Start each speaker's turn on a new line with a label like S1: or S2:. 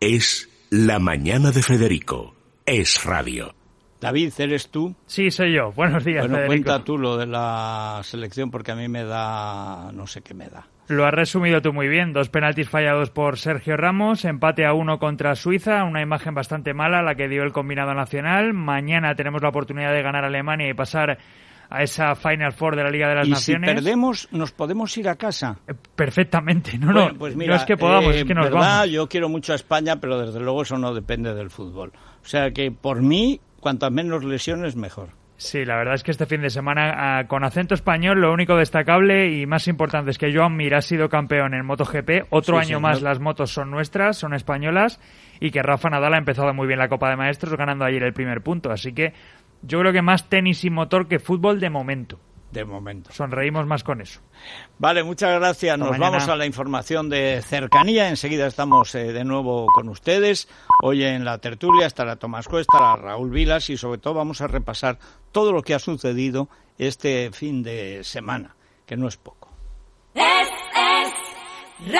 S1: Es La Mañana de Federico. Es radio.
S2: David, ¿eres tú?
S3: Sí, soy yo. Buenos días,
S2: Bueno,
S3: Federico.
S2: cuenta tú lo de la selección porque a mí me da... no sé qué me da.
S3: Lo has resumido tú muy bien. Dos penaltis fallados por Sergio Ramos, empate a uno contra Suiza, una imagen bastante mala la que dio el combinado nacional. Mañana tenemos la oportunidad de ganar a Alemania y pasar a esa Final Four de la Liga de las
S2: y
S3: Naciones.
S2: si perdemos, ¿nos podemos ir a casa?
S3: Eh, Perfectamente, no,
S2: Bueno,
S3: no,
S2: pues mira,
S3: no es que podamos,
S2: eh,
S3: es que nos
S2: verdad,
S3: vamos.
S2: Yo quiero mucho a España, pero desde luego eso no depende del fútbol. O sea que por mí, cuantas menos lesiones, mejor.
S3: Sí, la verdad es que este fin de semana, ah, con acento español, lo único destacable y más importante es que Joan Mir ha sido campeón en MotoGP. Otro
S2: Sí,
S3: año
S2: señor.
S3: más las motos son nuestras, son españolas. Y que Rafa Nadal ha empezado muy bien la Copa de Maestros, ganando ayer el primer punto. Así que yo creo que más tenis y motor que fútbol de momento.
S2: De momento.
S3: Sonreímos más con eso.
S2: Vale, muchas gracias. Nos
S3: mañana.
S2: vamos a la información de cercanía. Enseguida estamos eh, de nuevo con ustedes. Hoy en la tertulia estará Tomás Cuesta, estará Raúl Vilas y sobre todo vamos a repasar todo lo que ha sucedido este fin de semana, que no es poco.
S4: Es, es.